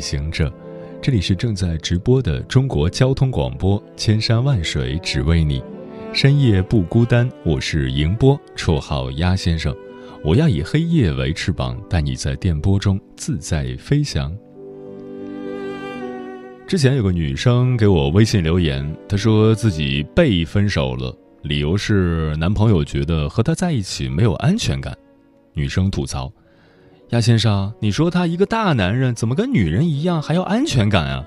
行者，这里是正在直播的中国交通广播，千山万水只为你，深夜不孤单。我是迎波，绰号鸭先生。我要以黑夜为翅膀，带你在电波中自在飞翔。之前有个女生给我微信留言，她说自己被分手了，理由是男朋友觉得和她在一起没有安全感。女生吐槽。亚先生，你说他一个大男人，怎么跟女人一样还要安全感啊？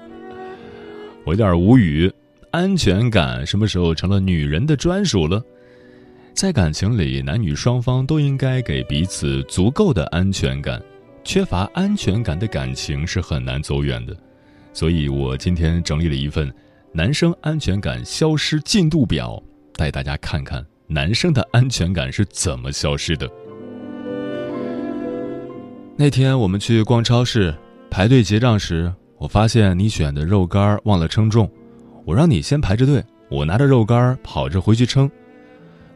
我有点无语。安全感什么时候成了女人的专属了？在感情里，男女双方都应该给彼此足够的安全感。缺乏安全感的感情是很难走远的。所以我今天整理了一份男生安全感消失进度表，带大家看看男生的安全感是怎么消失的。那天我们去逛超市，排队结账时，我发现你选的肉干忘了称重，我让你先排着队，我拿着肉干跑着回去称。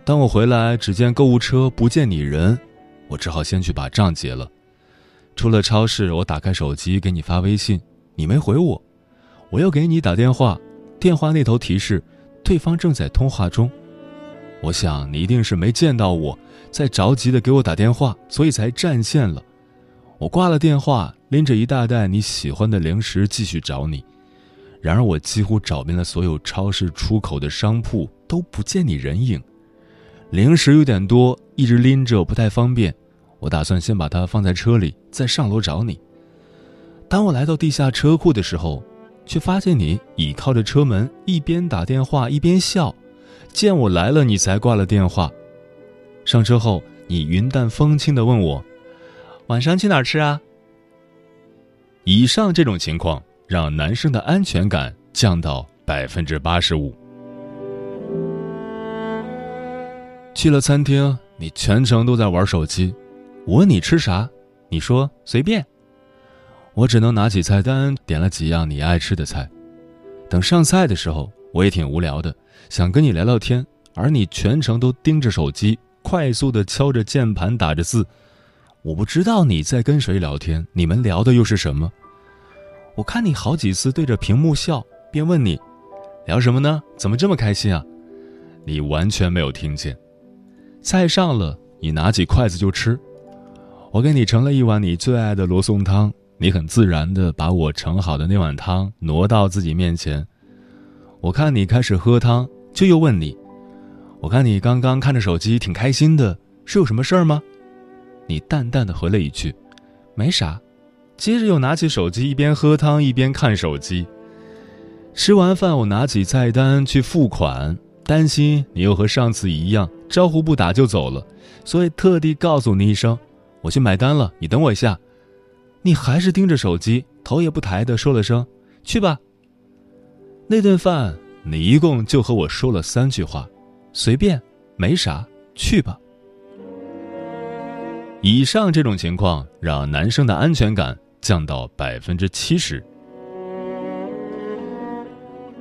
当我回来，只见购物车不见你人，我只好先去把账结了。出了超市，我打开手机给你发微信，你没回我，我又给你打电话，电话那头提示对方正在通话中。我想你一定是没见到我，在着急的给我打电话，所以才占线了。我挂了电话，拎着一大袋你喜欢的零食继续找你。然而我几乎找遍了所有超市出口的商铺，都不见你人影。零食有点多，一直拎着不太方便。我打算先把它放在车里，再上楼找你。当我来到地下车库的时候，却发现你倚靠着车门，一边打电话一边笑。见我来了，你才挂了电话。上车后，你云淡风轻地问我。晚上去哪儿吃啊？以上这种情况让男生的安全感降到百分之八十五。去了餐厅，你全程都在玩手机。我问你吃啥，你说随便。我只能拿起菜单点了几样你爱吃的菜。等上菜的时候，我也挺无聊的，想跟你聊聊天，而你全程都盯着手机，快速的敲着键盘打着字。我不知道你在跟谁聊天，你们聊的又是什么？我看你好几次对着屏幕笑，便问你，聊什么呢？怎么这么开心啊？你完全没有听见。菜上了，你拿起筷子就吃。我给你盛了一碗你最爱的罗宋汤，你很自然的把我盛好的那碗汤挪到自己面前。我看你开始喝汤，就又问你，我看你刚刚看着手机挺开心的，是有什么事儿吗？你淡淡的回了一句：“没啥。”接着又拿起手机，一边喝汤一边看手机。吃完饭，我拿起菜单去付款，担心你又和上次一样招呼不打就走了，所以特地告诉你一声：“我去买单了，你等我一下。”你还是盯着手机，头也不抬的说了声：“去吧。”那顿饭，你一共就和我说了三句话：“随便，没啥，去吧。”以上这种情况让男生的安全感降到百分之七十。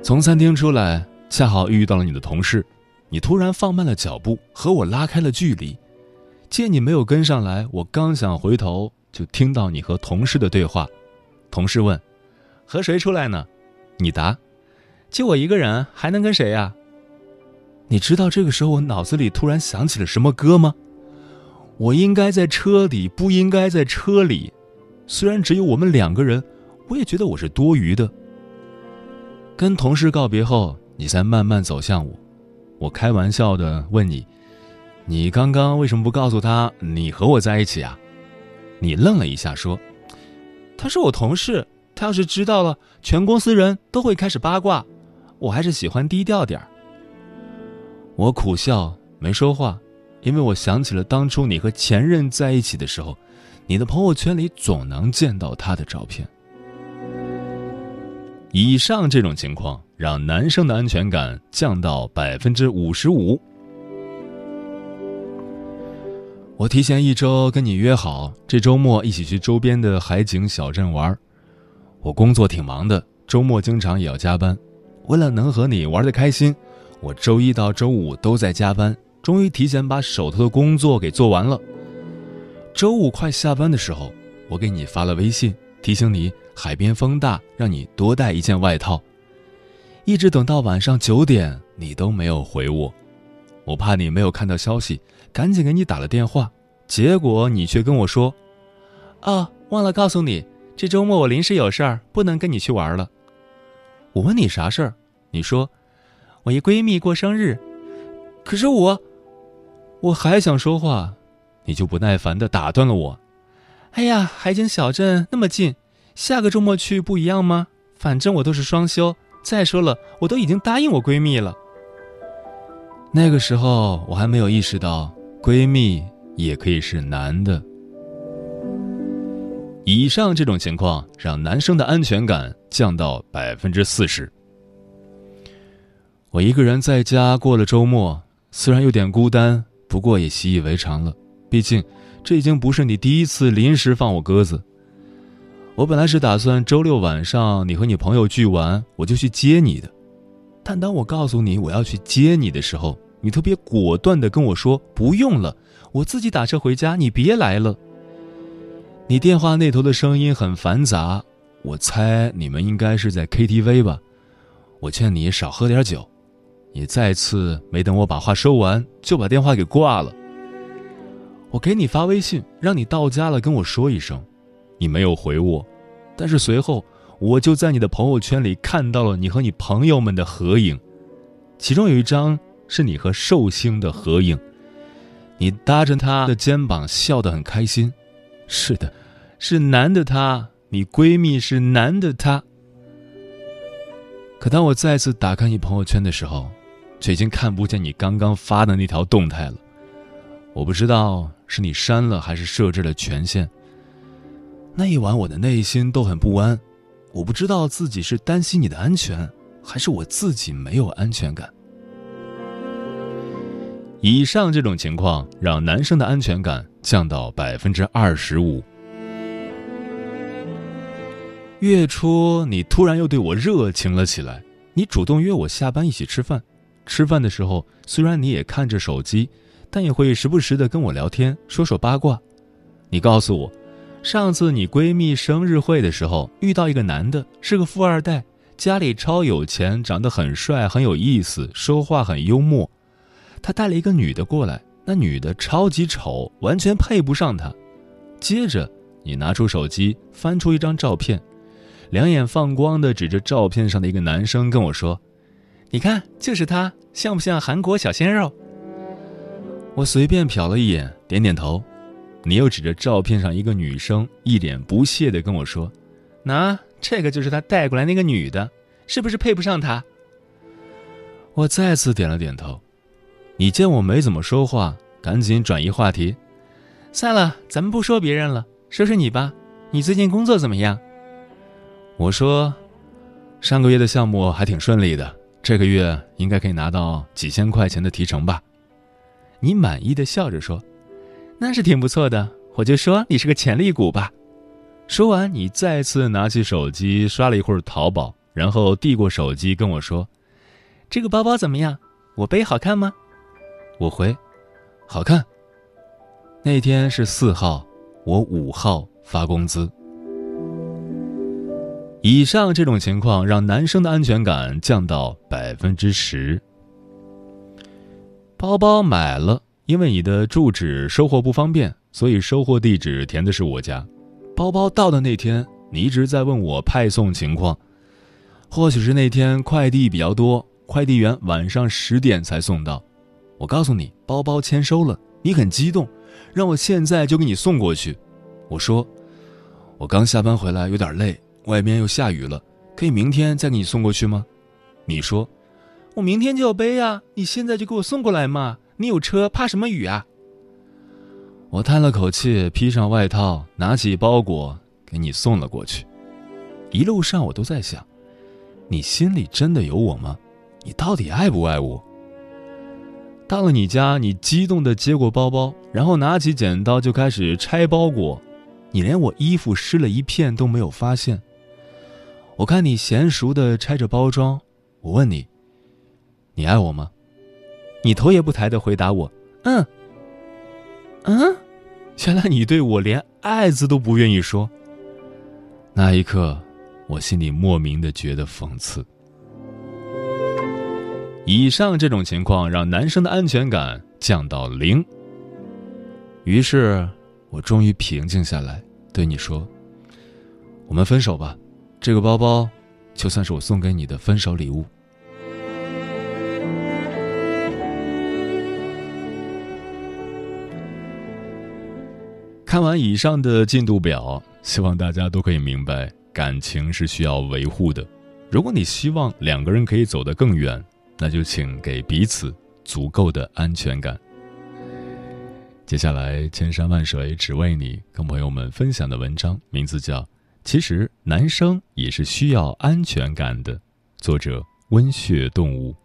从餐厅出来，恰好遇到了你的同事，你突然放慢了脚步，和我拉开了距离。见你没有跟上来，我刚想回头，就听到你和同事的对话。同事问：“和谁出来呢？”你答：“就我一个人，还能跟谁呀？”你知道这个时候我脑子里突然想起了什么歌吗？我应该在车里，不应该在车里。虽然只有我们两个人，我也觉得我是多余的。跟同事告别后，你才慢慢走向我。我开玩笑的问你：“你刚刚为什么不告诉他你和我在一起啊？”你愣了一下，说：“他是我同事，他要是知道了，全公司人都会开始八卦。我还是喜欢低调点儿。”我苦笑，没说话。因为我想起了当初你和前任在一起的时候，你的朋友圈里总能见到他的照片。以上这种情况让男生的安全感降到百分之五十五。我提前一周跟你约好，这周末一起去周边的海景小镇玩。我工作挺忙的，周末经常也要加班。为了能和你玩的开心，我周一到周五都在加班。终于提前把手头的工作给做完了。周五快下班的时候，我给你发了微信，提醒你海边风大，让你多带一件外套。一直等到晚上九点，你都没有回我。我怕你没有看到消息，赶紧给你打了电话，结果你却跟我说：“啊，忘了告诉你，这周末我临时有事儿，不能跟你去玩了。”我问你啥事儿，你说：“我一闺蜜过生日。”可是我。我还想说话，你就不耐烦的打断了我。哎呀，海景小镇那么近，下个周末去不一样吗？反正我都是双休。再说了，我都已经答应我闺蜜了。那个时候我还没有意识到，闺蜜也可以是男的。以上这种情况让男生的安全感降到百分之四十。我一个人在家过了周末，虽然有点孤单。不过也习以为常了，毕竟这已经不是你第一次临时放我鸽子。我本来是打算周六晚上你和你朋友聚完，我就去接你的。但当我告诉你我要去接你的时候，你特别果断的跟我说不用了，我自己打车回家，你别来了。你电话那头的声音很繁杂，我猜你们应该是在 KTV 吧。我劝你少喝点酒。你再次没等我把话说完，就把电话给挂了。我给你发微信，让你到家了跟我说一声，你没有回我。但是随后，我就在你的朋友圈里看到了你和你朋友们的合影，其中有一张是你和寿星的合影，你搭着他的肩膀笑得很开心。是的，是男的他，你闺蜜是男的他。可当我再次打开你朋友圈的时候，却已经看不见你刚刚发的那条动态了，我不知道是你删了还是设置了权限。那一晚我的内心都很不安，我不知道自己是担心你的安全，还是我自己没有安全感。以上这种情况让男生的安全感降到百分之二十五。月初你突然又对我热情了起来，你主动约我下班一起吃饭。吃饭的时候，虽然你也看着手机，但也会时不时的跟我聊天，说说八卦。你告诉我，上次你闺蜜生日会的时候遇到一个男的，是个富二代，家里超有钱，长得很帅，很有意思，说话很幽默。他带了一个女的过来，那女的超级丑，完全配不上他。接着，你拿出手机翻出一张照片，两眼放光的指着照片上的一个男生跟我说。你看，就是他，像不像韩国小鲜肉？我随便瞟了一眼，点点头。你又指着照片上一个女生，一脸不屑的跟我说：“那这个就是他带过来那个女的，是不是配不上他？”我再次点了点头。你见我没怎么说话，赶紧转移话题。算了，咱们不说别人了，说说你吧。你最近工作怎么样？我说，上个月的项目还挺顺利的。这个月应该可以拿到几千块钱的提成吧？你满意的笑着说：“那是挺不错的。”我就说你是个潜力股吧。说完，你再次拿起手机刷了一会儿淘宝，然后递过手机跟我说：“这个包包怎么样？我背好看吗？”我回：“好看。”那天是四号，我五号发工资。以上这种情况让男生的安全感降到百分之十。包包买了，因为你的住址收货不方便，所以收货地址填的是我家。包包到的那天，你一直在问我派送情况，或许是那天快递比较多，快递员晚上十点才送到。我告诉你，包包签收了，你很激动，让我现在就给你送过去。我说，我刚下班回来有点累，外面又下雨了，可以明天再给你送过去吗？你说。我明天就要背呀，你现在就给我送过来嘛！你有车，怕什么雨啊？我叹了口气，披上外套，拿起包裹给你送了过去。一路上我都在想，你心里真的有我吗？你到底爱不爱我？到了你家，你激动地接过包包，然后拿起剪刀就开始拆包裹。你连我衣服湿了一片都没有发现。我看你娴熟的拆着包装，我问你。你爱我吗？你头也不抬的回答我：“嗯，嗯。”原来你对我连“爱”字都不愿意说。那一刻，我心里莫名的觉得讽刺。以上这种情况让男生的安全感降到零。于是，我终于平静下来，对你说：“我们分手吧，这个包包，就算是我送给你的分手礼物。”看完以上的进度表，希望大家都可以明白，感情是需要维护的。如果你希望两个人可以走得更远，那就请给彼此足够的安全感。接下来，千山万水只为你，跟朋友们分享的文章名字叫《其实男生也是需要安全感的》，作者温血动物。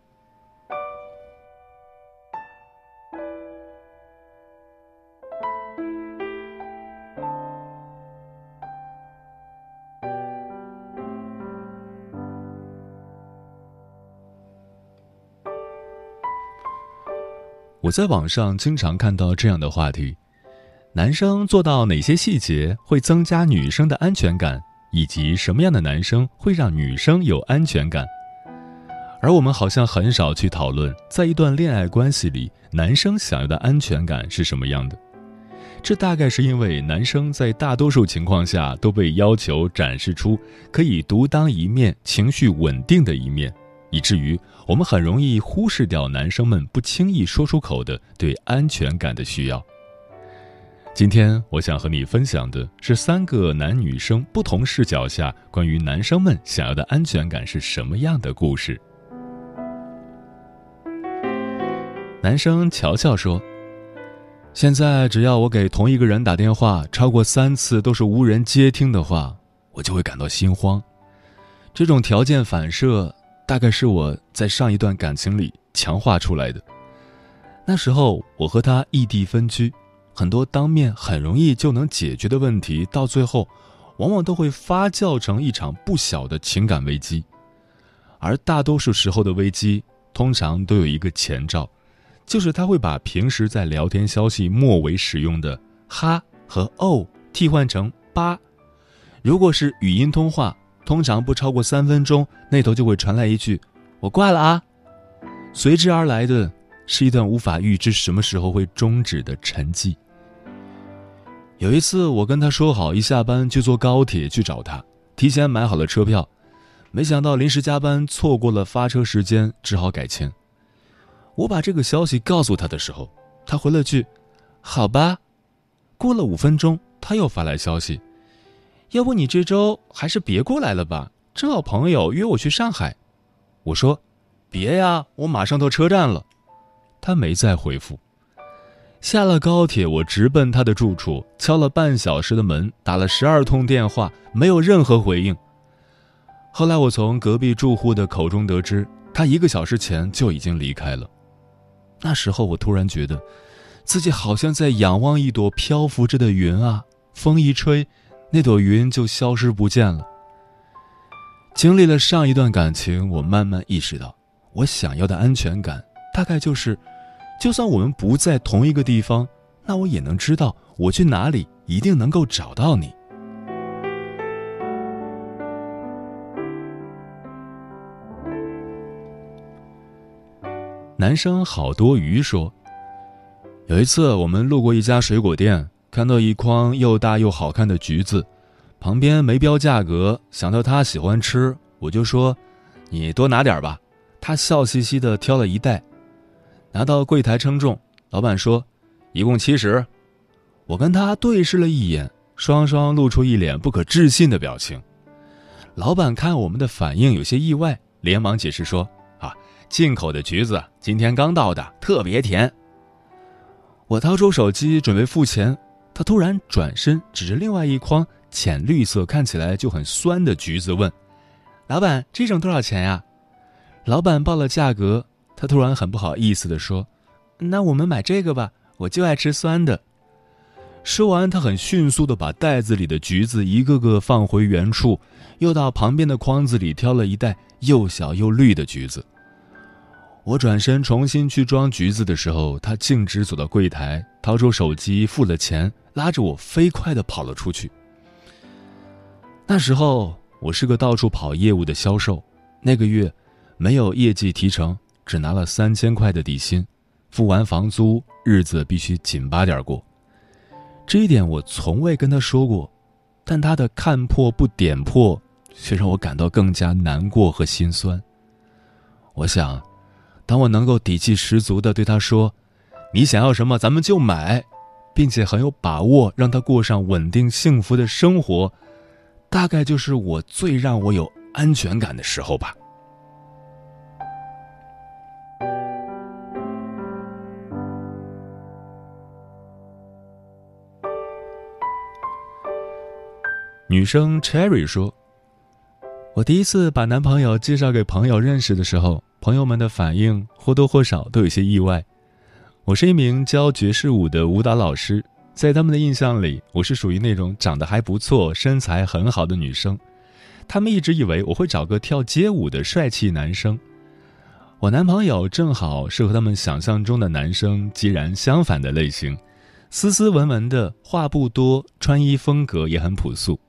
我在网上经常看到这样的话题：男生做到哪些细节会增加女生的安全感，以及什么样的男生会让女生有安全感？而我们好像很少去讨论，在一段恋爱关系里，男生想要的安全感是什么样的。这大概是因为男生在大多数情况下都被要求展示出可以独当一面、情绪稳定的一面。以至于我们很容易忽视掉男生们不轻易说出口的对安全感的需要。今天我想和你分享的是三个男女生不同视角下关于男生们想要的安全感是什么样的故事。男生乔乔说：“现在只要我给同一个人打电话超过三次都是无人接听的话，我就会感到心慌。这种条件反射。”大概是我在上一段感情里强化出来的。那时候我和他异地分居，很多当面很容易就能解决的问题，到最后往往都会发酵成一场不小的情感危机。而大多数时候的危机，通常都有一个前兆，就是他会把平时在聊天消息末尾使用的“哈”和“哦”替换成“八”。如果是语音通话。通常不超过三分钟，那头就会传来一句“我挂了啊”，随之而来的是一段无法预知什么时候会终止的沉寂。有一次，我跟他说好一下班就坐高铁去找他，提前买好了车票，没想到临时加班错过了发车时间，只好改签。我把这个消息告诉他的时候，他回了句“好吧”。过了五分钟，他又发来消息。要不你这周还是别过来了吧，正好朋友约我去上海。我说，别呀，我马上到车站了。他没再回复。下了高铁，我直奔他的住处，敲了半小时的门，打了十二通电话，没有任何回应。后来我从隔壁住户的口中得知，他一个小时前就已经离开了。那时候我突然觉得，自己好像在仰望一朵漂浮着的云啊，风一吹。那朵云就消失不见了。经历了上一段感情，我慢慢意识到，我想要的安全感，大概就是，就算我们不在同一个地方，那我也能知道我去哪里一定能够找到你。男生好多鱼说：“有一次我们路过一家水果店，看到一筐又大又好看的橘子，旁边没标价格，想到他喜欢吃，我就说：‘你多拿点吧。’他笑嘻嘻的挑了一袋，拿到柜台称重，老板说：‘一共七十。’我跟他对视了一眼，双双露出一脸不可置信的表情。老板看我们的反应有些意外，连忙解释说。”啊进口的橘子今天刚到的，特别甜。我掏出手机准备付钱，他突然转身指着另外一筐浅绿色、看起来就很酸的橘子问：“老板，这种多少钱呀？”老板报了价格，他突然很不好意思地说：“那我们买这个吧，我就爱吃酸的。”说完，他很迅速地把袋子里的橘子一个个放回原处，又到旁边的筐子里挑了一袋又小又绿的橘子。我转身重新去装橘子的时候，他径直走到柜台，掏出手机付了钱，拉着我飞快地跑了出去。那时候我是个到处跑业务的销售，那个月没有业绩提成，只拿了三千块的底薪，付完房租，日子必须紧巴点过。这一点我从未跟他说过，但他的看破不点破，却让我感到更加难过和心酸。我想。当我能够底气十足的对他说：“你想要什么，咱们就买，并且很有把握让他过上稳定幸福的生活，大概就是我最让我有安全感的时候吧。”女生 Cherry 说：“我第一次把男朋友介绍给朋友认识的时候。”朋友们的反应或多或少都有些意外。我是一名教爵士舞的舞蹈老师，在他们的印象里，我是属于那种长得还不错、身材很好的女生。他们一直以为我会找个跳街舞的帅气男生。我男朋友正好是和他们想象中的男生截然相反的类型，斯斯文文的，话不多，穿衣风格也很朴素。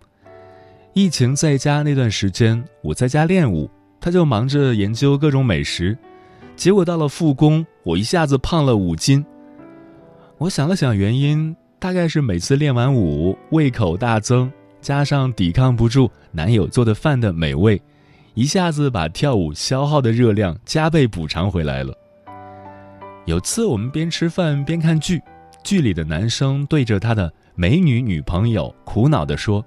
疫情在家那段时间，我在家练舞。他就忙着研究各种美食，结果到了复工，我一下子胖了五斤。我想了想原因，大概是每次练完舞，胃口大增，加上抵抗不住男友做的饭的美味，一下子把跳舞消耗的热量加倍补偿回来了。有次我们边吃饭边看剧，剧里的男生对着他的美女女朋友苦恼地说：“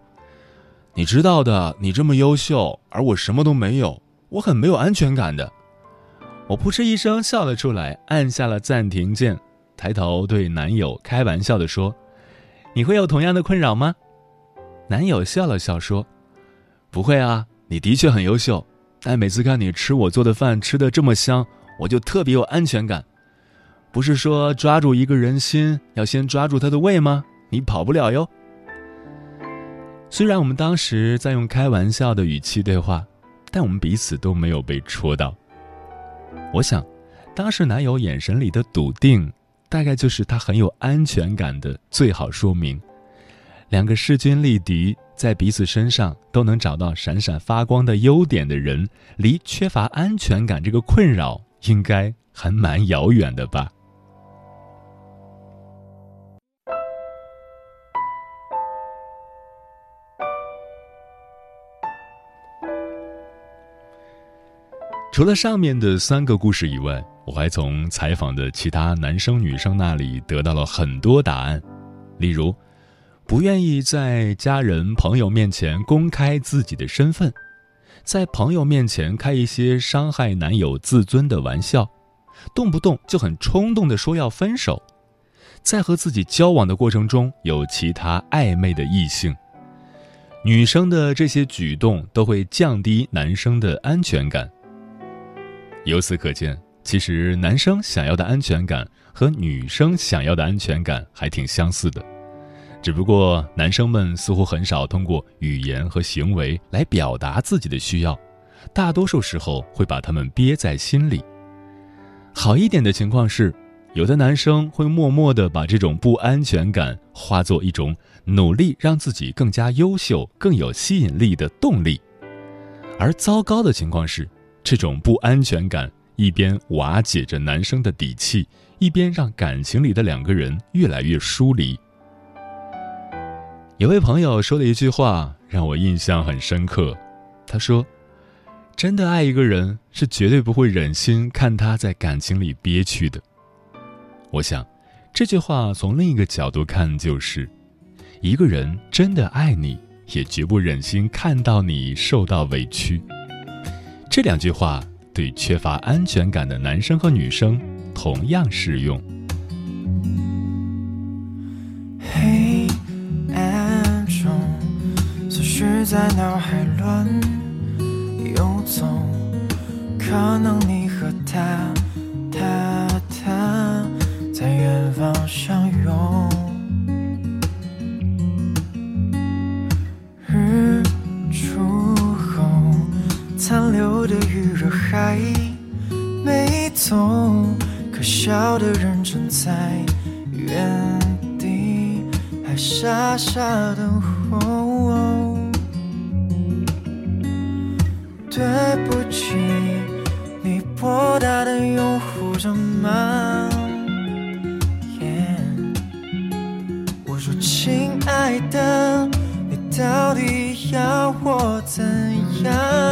你知道的，你这么优秀，而我什么都没有。”我很没有安全感的，我扑哧一声笑了出来，按下了暂停键，抬头对男友开玩笑的说：“你会有同样的困扰吗？”男友笑了笑说：“不会啊，你的确很优秀，但每次看你吃我做的饭吃的这么香，我就特别有安全感。不是说抓住一个人心要先抓住他的胃吗？你跑不了哟。”虽然我们当时在用开玩笑的语气对话。但我们彼此都没有被戳到。我想，当时男友眼神里的笃定，大概就是他很有安全感的最好说明。两个势均力敌，在彼此身上都能找到闪闪发光的优点的人，离缺乏安全感这个困扰，应该还蛮遥远的吧。除了上面的三个故事以外，我还从采访的其他男生女生那里得到了很多答案，例如，不愿意在家人朋友面前公开自己的身份，在朋友面前开一些伤害男友自尊的玩笑，动不动就很冲动的说要分手，在和自己交往的过程中有其他暧昧的异性，女生的这些举动都会降低男生的安全感。由此可见，其实男生想要的安全感和女生想要的安全感还挺相似的，只不过男生们似乎很少通过语言和行为来表达自己的需要，大多数时候会把他们憋在心里。好一点的情况是，有的男生会默默地把这种不安全感化作一种努力让自己更加优秀、更有吸引力的动力，而糟糕的情况是。这种不安全感一边瓦解着男生的底气，一边让感情里的两个人越来越疏离。有位朋友说了一句话，让我印象很深刻。他说：“真的爱一个人，是绝对不会忍心看他在感情里憋屈的。”我想，这句话从另一个角度看，就是一个人真的爱你，也绝不忍心看到你受到委屈。这两句话对缺乏安全感的男生和女生同样适用。黑暗中，思绪在脑海乱游走，可能你和他，他笑的人正在原地，还傻傻等候。对不起，你拨打的用户正忙我说亲爱的，你到底要我怎样？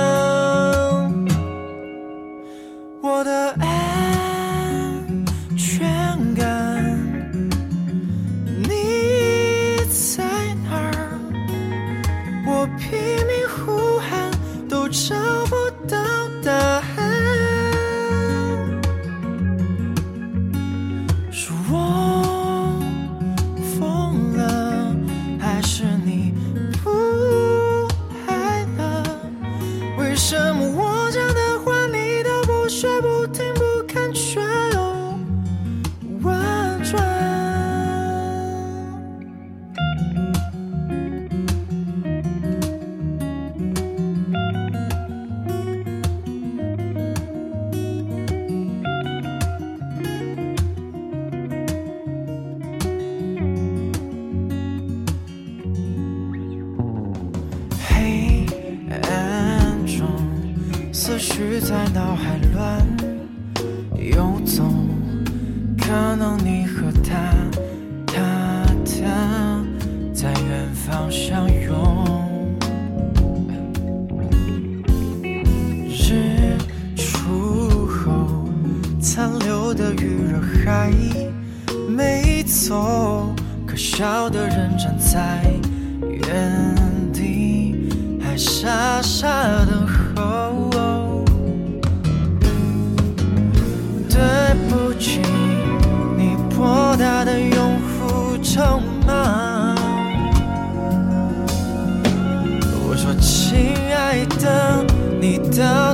你